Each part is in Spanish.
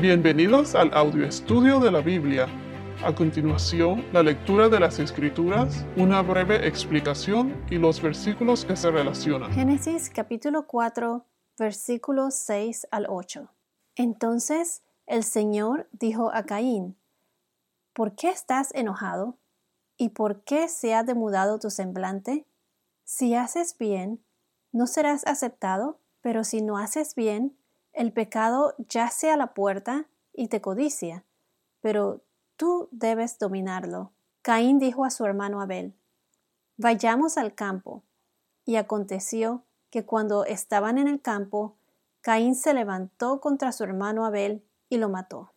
Bienvenidos al audio estudio de la Biblia. A continuación, la lectura de las Escrituras, una breve explicación y los versículos que se relacionan. Génesis capítulo 4, versículos 6 al 8. Entonces el Señor dijo a Caín, ¿por qué estás enojado? ¿Y por qué se ha demudado tu semblante? Si haces bien, no serás aceptado, pero si no haces bien, el pecado yace a la puerta y te codicia, pero tú debes dominarlo. Caín dijo a su hermano Abel, Vayamos al campo. Y aconteció que cuando estaban en el campo, Caín se levantó contra su hermano Abel y lo mató.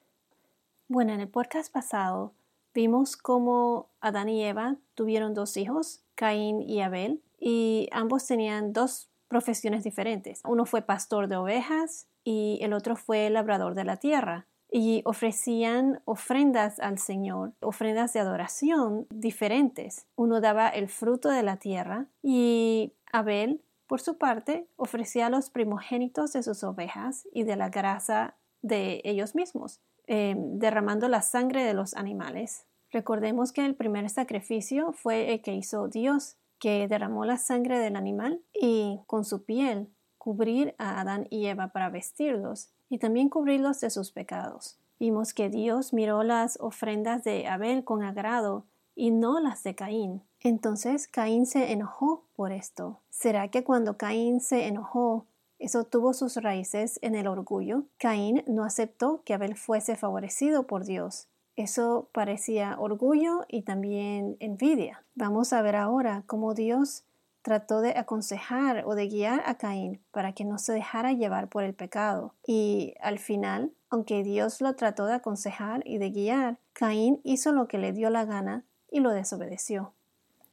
Bueno, en el podcast pasado vimos cómo Adán y Eva tuvieron dos hijos, Caín y Abel, y ambos tenían dos profesiones diferentes. Uno fue pastor de ovejas y el otro fue labrador de la tierra. Y ofrecían ofrendas al Señor, ofrendas de adoración diferentes. Uno daba el fruto de la tierra y Abel, por su parte, ofrecía los primogénitos de sus ovejas y de la grasa de ellos mismos, eh, derramando la sangre de los animales. Recordemos que el primer sacrificio fue el que hizo Dios, que derramó la sangre del animal y con su piel cubrir a Adán y Eva para vestirlos y también cubrirlos de sus pecados. Vimos que Dios miró las ofrendas de Abel con agrado y no las de Caín. Entonces Caín se enojó por esto. ¿Será que cuando Caín se enojó, eso tuvo sus raíces en el orgullo? Caín no aceptó que Abel fuese favorecido por Dios. Eso parecía orgullo y también envidia. Vamos a ver ahora cómo Dios trató de aconsejar o de guiar a Caín para que no se dejara llevar por el pecado. Y al final, aunque Dios lo trató de aconsejar y de guiar, Caín hizo lo que le dio la gana y lo desobedeció.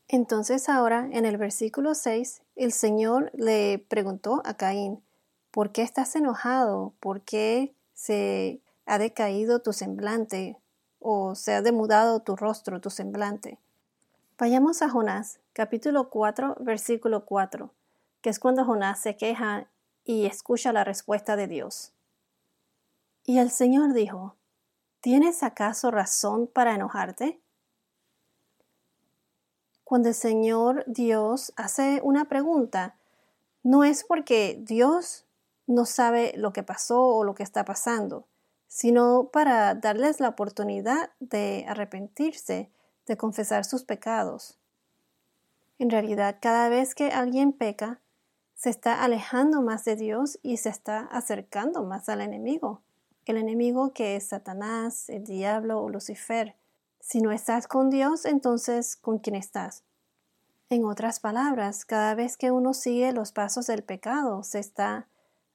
Entonces ahora, en el versículo 6, el Señor le preguntó a Caín, ¿por qué estás enojado? ¿Por qué se ha decaído tu semblante? ¿O se ha demudado tu rostro, tu semblante? Vayamos a Jonás, capítulo 4, versículo 4, que es cuando Jonás se queja y escucha la respuesta de Dios. Y el Señor dijo, ¿Tienes acaso razón para enojarte? Cuando el Señor Dios hace una pregunta, no es porque Dios no sabe lo que pasó o lo que está pasando, sino para darles la oportunidad de arrepentirse de confesar sus pecados. En realidad, cada vez que alguien peca, se está alejando más de Dios y se está acercando más al enemigo. El enemigo que es Satanás, el diablo o Lucifer. Si no estás con Dios, entonces ¿con quién estás? En otras palabras, cada vez que uno sigue los pasos del pecado, se está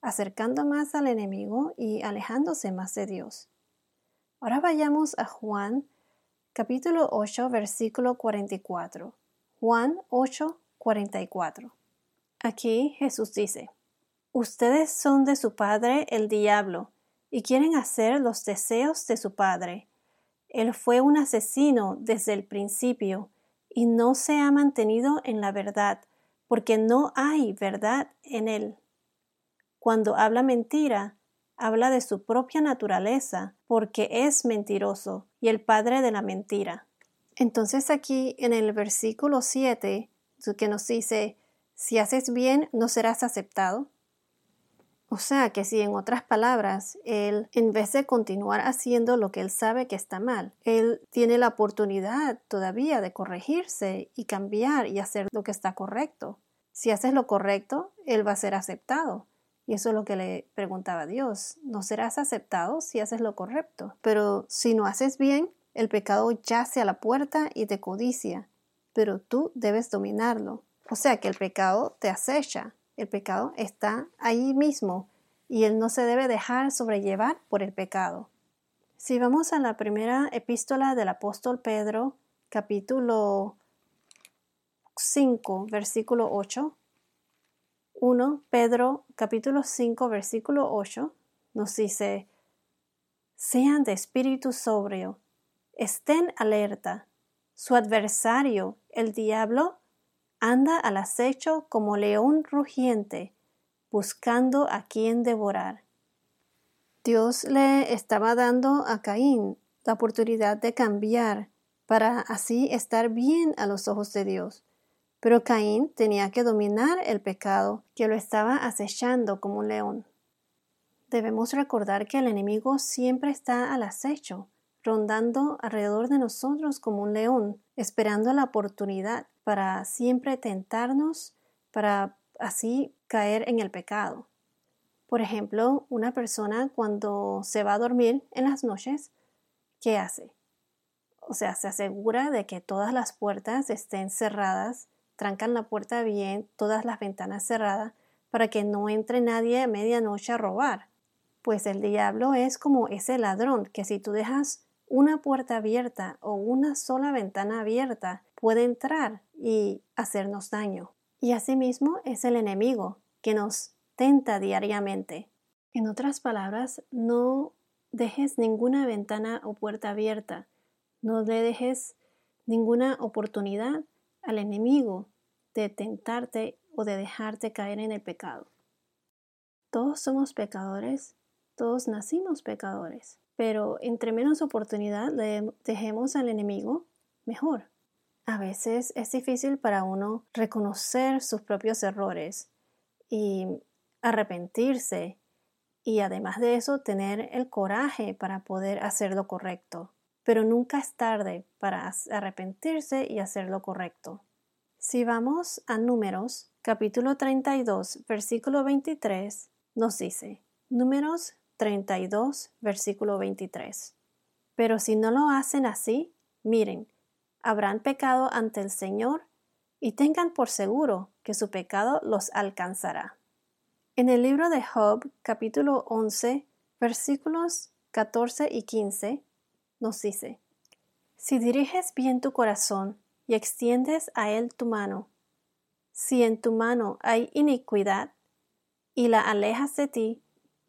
acercando más al enemigo y alejándose más de Dios. Ahora vayamos a Juan capítulo 8, versículo 44. Juan 8, 44. Aquí Jesús dice, Ustedes son de su padre el diablo, y quieren hacer los deseos de su padre. Él fue un asesino desde el principio, y no se ha mantenido en la verdad, porque no hay verdad en él. Cuando habla mentira, habla de su propia naturaleza, porque es mentiroso y el padre de la mentira. Entonces aquí en el versículo 7, que nos dice, si haces bien, no serás aceptado. O sea que si en otras palabras, él, en vez de continuar haciendo lo que él sabe que está mal, él tiene la oportunidad todavía de corregirse y cambiar y hacer lo que está correcto. Si haces lo correcto, él va a ser aceptado. Y eso es lo que le preguntaba Dios. No serás aceptado si haces lo correcto. Pero si no haces bien, el pecado yace a la puerta y te codicia. Pero tú debes dominarlo. O sea que el pecado te acecha. El pecado está ahí mismo y él no se debe dejar sobrellevar por el pecado. Si vamos a la primera epístola del apóstol Pedro, capítulo 5, versículo 8, 1 Pedro capítulo 5 versículo 8 nos dice, sean de espíritu sobrio, estén alerta. Su adversario, el diablo, anda al acecho como león rugiente, buscando a quien devorar. Dios le estaba dando a Caín la oportunidad de cambiar para así estar bien a los ojos de Dios. Pero Caín tenía que dominar el pecado que lo estaba acechando como un león. Debemos recordar que el enemigo siempre está al acecho, rondando alrededor de nosotros como un león, esperando la oportunidad para siempre tentarnos, para así caer en el pecado. Por ejemplo, una persona cuando se va a dormir en las noches, ¿qué hace? O sea, se asegura de que todas las puertas estén cerradas, trancan la puerta bien, todas las ventanas cerradas, para que no entre nadie a medianoche a robar. Pues el diablo es como ese ladrón que si tú dejas una puerta abierta o una sola ventana abierta, puede entrar y hacernos daño. Y asimismo es el enemigo que nos tenta diariamente. En otras palabras, no dejes ninguna ventana o puerta abierta, no le dejes ninguna oportunidad al enemigo de tentarte o de dejarte caer en el pecado. Todos somos pecadores, todos nacimos pecadores, pero entre menos oportunidad le dejemos al enemigo, mejor. A veces es difícil para uno reconocer sus propios errores y arrepentirse y además de eso tener el coraje para poder hacer lo correcto pero nunca es tarde para arrepentirse y hacer lo correcto. Si vamos a Números, capítulo 32, versículo 23, nos dice, Números 32, versículo 23. Pero si no lo hacen así, miren, habrán pecado ante el Señor y tengan por seguro que su pecado los alcanzará. En el libro de Job, capítulo 11, versículos 14 y 15, nos dice, Si diriges bien tu corazón y extiendes a él tu mano, si en tu mano hay iniquidad y la alejas de ti,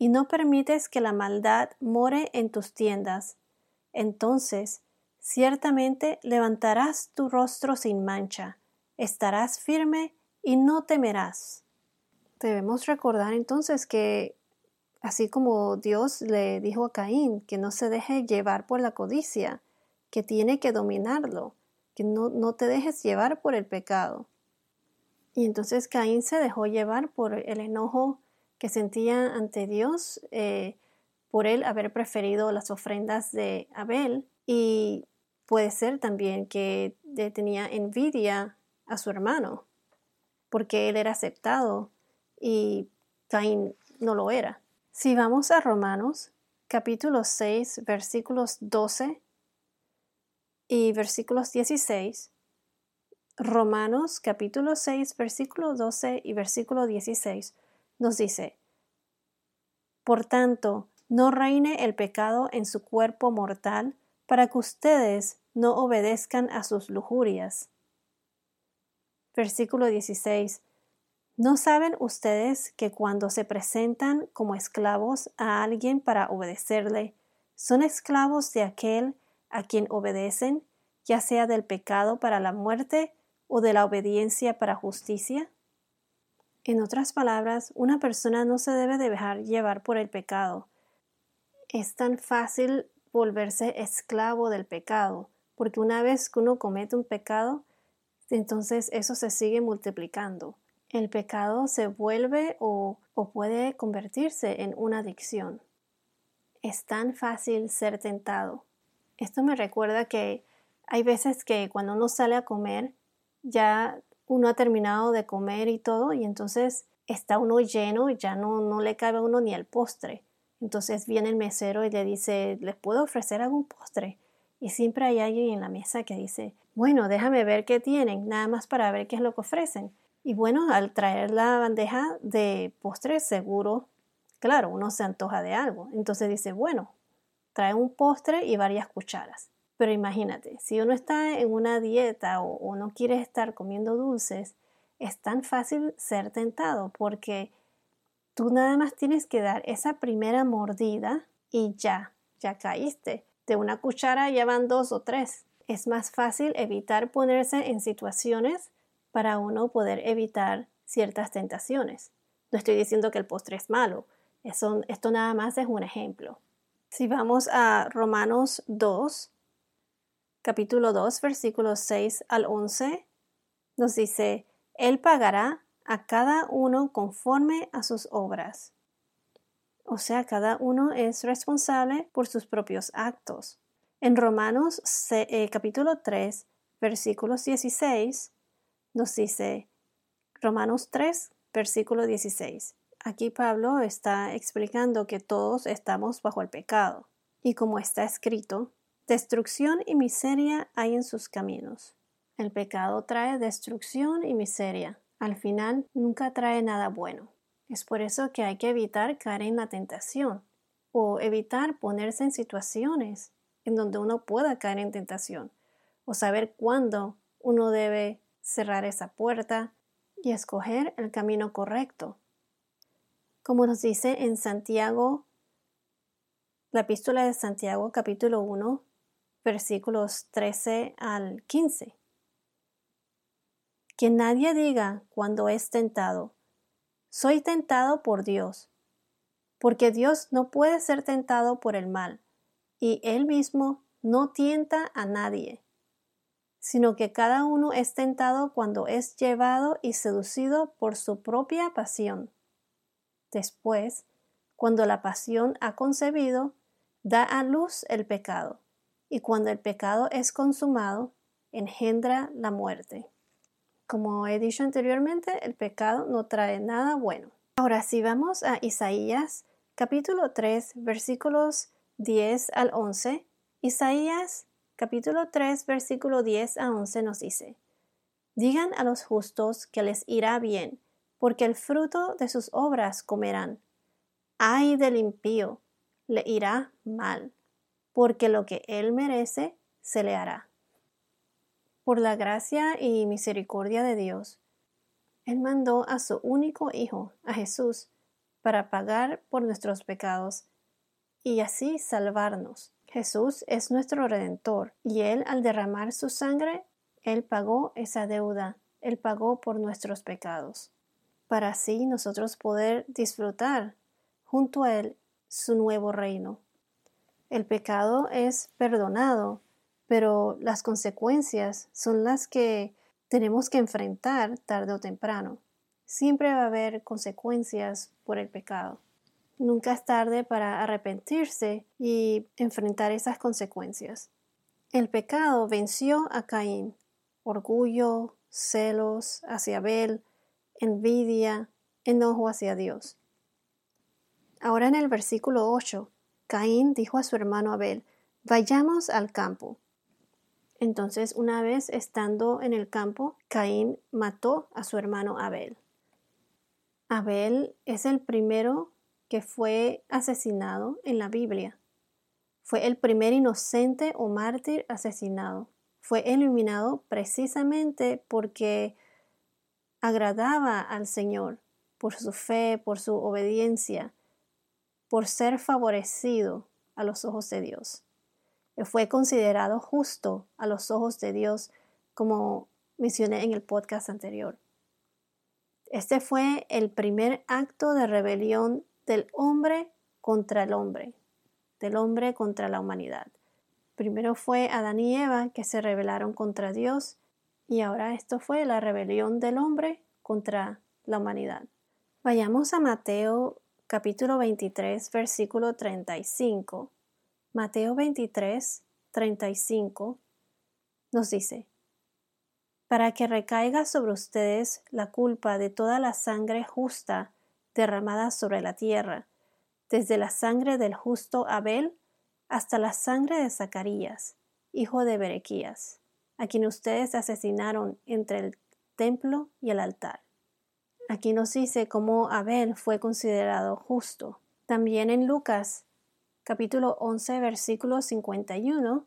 y no permites que la maldad more en tus tiendas, entonces ciertamente levantarás tu rostro sin mancha, estarás firme y no temerás. Debemos recordar entonces que Así como Dios le dijo a Caín que no se deje llevar por la codicia, que tiene que dominarlo, que no, no te dejes llevar por el pecado. Y entonces Caín se dejó llevar por el enojo que sentía ante Dios eh, por él haber preferido las ofrendas de Abel y puede ser también que tenía envidia a su hermano porque él era aceptado y Caín no lo era. Si vamos a Romanos, capítulo 6, versículos 12 y versículos 16, Romanos capítulo 6, versículo 12 y versículo 16 nos dice, Por tanto, no reine el pecado en su cuerpo mortal, para que ustedes no obedezcan a sus lujurias. Versículo 16. ¿No saben ustedes que cuando se presentan como esclavos a alguien para obedecerle, son esclavos de aquel a quien obedecen, ya sea del pecado para la muerte o de la obediencia para justicia? En otras palabras, una persona no se debe de dejar llevar por el pecado. Es tan fácil volverse esclavo del pecado, porque una vez que uno comete un pecado, entonces eso se sigue multiplicando el pecado se vuelve o, puede convertirse en una adicción. Es tan fácil ser tentado. Esto me recuerda que hay veces que cuando uno sale a comer, ya uno ha terminado de comer y todo, y entonces está uno lleno y ya no, no le cabe a uno ni el postre. Entonces viene el mesero y le dice, ¿les puedo ofrecer algún postre? Y siempre hay alguien en la mesa que dice, bueno, déjame ver qué tienen, nada más para ver qué es lo que ofrecen. Y bueno, al traer la bandeja de postre seguro, claro, uno se antoja de algo. Entonces dice, bueno, trae un postre y varias cucharas. Pero imagínate, si uno está en una dieta o, no quiere estar comiendo dulces, es tan fácil ser tentado porque tú nada más tienes que dar esa primera mordida y ya, ya caíste. De una cuchara ya van dos o tres. Es más fácil evitar ponerse en situaciones para uno poder evitar ciertas tentaciones. No estoy diciendo que el postre es malo, esto nada más es un ejemplo. Si vamos a Romanos 2, capítulo 2, versículos 6 al 11, nos dice, Él pagará a cada uno conforme a sus obras. O sea, cada uno es responsable por sus propios actos. En Romanos eh, capítulo 3, versículos 16, nos dice, Romanos 3, versículo 16. Aquí Pablo está explicando que todos estamos bajo el pecado. Y como está escrito, destrucción y miseria hay en sus caminos. El pecado trae destrucción y miseria. Al final nunca trae nada bueno. Es por eso que hay que evitar caer en la tentación o evitar ponerse en situaciones en donde uno pueda caer en tentación o saber cuándo uno debe cerrar esa puerta y escoger el camino correcto. Como nos dice en Santiago, la epístola de Santiago capítulo 1, versículos 13 al 15. Que nadie diga cuando es tentado, soy tentado por Dios, porque Dios no puede ser tentado por el mal, y Él mismo no tienta a nadie, sino que cada uno es tentado cuando es llevado y seducido por su propia pasión. Después, cuando la pasión ha concebido, da a luz el pecado, y cuando el pecado es consumado, engendra la muerte. Como he dicho anteriormente, el pecado no trae nada bueno. Ahora, si vamos a Isaías capítulo 3, versículos 10 al 11, Isaías capítulo 3, versículo 10 a 11 nos dice, Digan a los justos que les irá bien, porque el fruto de sus obras comerán. Ay del impío, le irá mal, porque lo que él merece se le hará. Por la gracia y misericordia de Dios, Él mandó a su único Hijo, a Jesús, para pagar por nuestros pecados y así salvarnos. Jesús es nuestro Redentor y Él al derramar su sangre, Él pagó esa deuda, Él pagó por nuestros pecados, para así nosotros poder disfrutar junto a Él su nuevo reino. El pecado es perdonado pero las consecuencias son las que tenemos que enfrentar tarde o temprano. Siempre va a haber consecuencias por el pecado. Nunca es tarde para arrepentirse y enfrentar esas consecuencias. El pecado venció a Caín. Orgullo, celos hacia Abel, envidia, enojo hacia Dios. Ahora en el versículo 8, Caín dijo a su hermano Abel, Vayamos al campo. Entonces, una vez estando en el campo, Caín mató a su hermano Abel. Abel es el primero que fue asesinado en la Biblia. Fue el primer inocente o mártir asesinado. Fue eliminado precisamente porque agradaba al Señor por su fe, por su obediencia, por ser favorecido a los ojos de Dios fue considerado justo a los ojos de Dios, como mencioné en el podcast anterior. Este fue el primer acto de rebelión del hombre contra el hombre, del hombre contra la humanidad. Primero fue Adán y Eva que se rebelaron contra Dios y ahora esto fue la rebelión del hombre contra la humanidad. Vayamos a Mateo capítulo 23 versículo 35 Mateo 23, 35 nos dice, para que recaiga sobre ustedes la culpa de toda la sangre justa derramada sobre la tierra, desde la sangre del justo Abel hasta la sangre de Zacarías, hijo de Berequías, a quien ustedes asesinaron entre el templo y el altar. Aquí nos dice cómo Abel fue considerado justo. También en Lucas capítulo 11, versículo 51,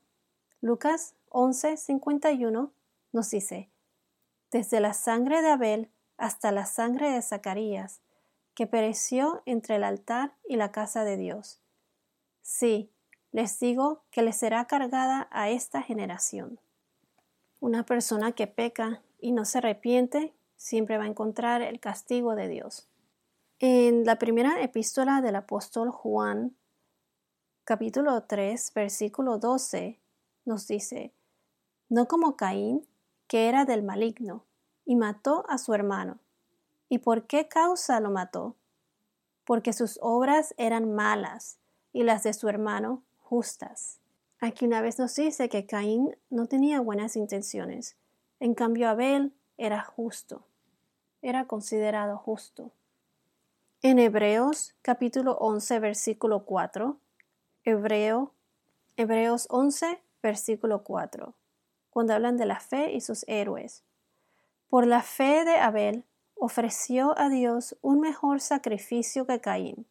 Lucas 11, 51 nos dice, desde la sangre de Abel hasta la sangre de Zacarías, que pereció entre el altar y la casa de Dios. Sí, les digo que le será cargada a esta generación. Una persona que peca y no se arrepiente siempre va a encontrar el castigo de Dios. En la primera epístola del apóstol Juan, capítulo 3, versículo 12, nos dice, no como Caín, que era del maligno, y mató a su hermano. ¿Y por qué causa lo mató? Porque sus obras eran malas y las de su hermano justas. Aquí una vez nos dice que Caín no tenía buenas intenciones, en cambio Abel era justo, era considerado justo. En Hebreos capítulo 11 versículo 4 Hebreo, Hebreos 11, versículo 4, cuando hablan de la fe y sus héroes. Por la fe de Abel ofreció a Dios un mejor sacrificio que Caín,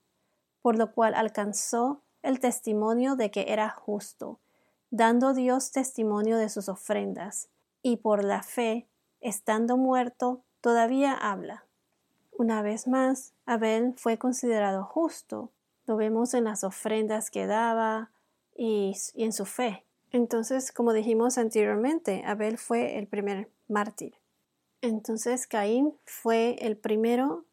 por lo cual alcanzó el testimonio de que era justo, dando Dios testimonio de sus ofrendas, y por la fe, estando muerto, todavía habla. Una vez más, Abel fue considerado justo, lo vemos en las ofrendas que daba y, en su fe. Entonces, como dijimos anteriormente, Abel fue el primer mártir. Entonces, Caín fue el primero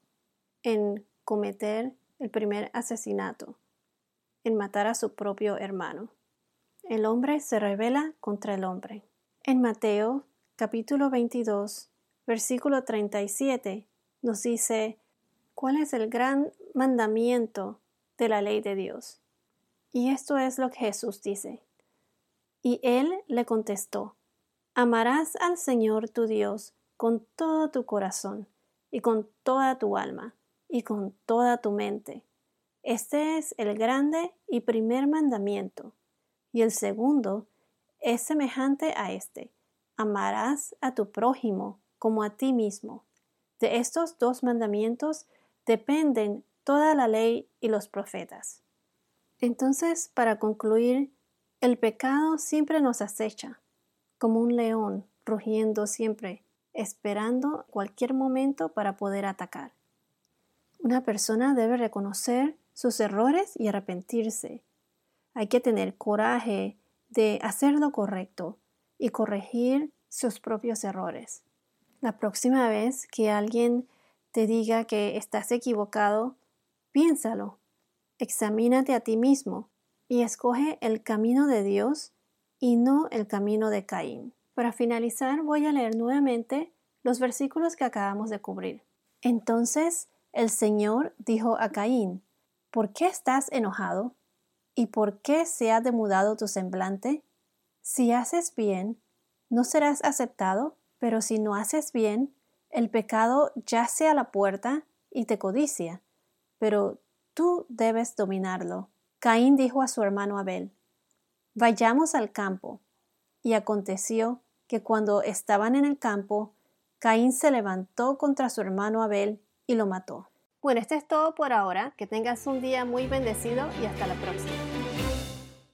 en cometer el primer asesinato, en matar a su propio hermano. El hombre se revela contra el hombre. En Mateo capítulo 22, versículo 37, nos dice, ¿cuál es el gran mandamiento de la ley de Dios. Y esto es lo que Jesús dice. Y él le contestó, Amarás al Señor tu Dios con todo tu corazón y con toda tu alma y con toda tu mente. Este es el grande y primer mandamiento. Y el segundo es semejante a este. Amarás a tu prójimo como a ti mismo. De estos dos mandamientos dependen toda la ley y los profetas. Entonces, para concluir, el pecado siempre nos acecha, como un león rugiendo siempre, esperando cualquier momento para poder atacar. Una persona debe reconocer sus errores y arrepentirse. Hay que tener coraje de hacer lo correcto y corregir sus propios errores. La próxima vez que alguien te diga que estás equivocado, Piénsalo, examínate a ti mismo y escoge el camino de Dios y no el camino de Caín. Para finalizar, voy a leer nuevamente los versículos que acabamos de cubrir. Entonces el Señor dijo a Caín, ¿por qué estás enojado? ¿Y por qué se ha demudado tu semblante? Si haces bien, no serás aceptado, pero si no haces bien, el pecado yace a la puerta y te codicia pero tú debes dominarlo. Caín dijo a su hermano Abel, Vayamos al campo. Y aconteció que cuando estaban en el campo, Caín se levantó contra su hermano Abel y lo mató. Bueno, esto es todo por ahora. Que tengas un día muy bendecido y hasta la próxima.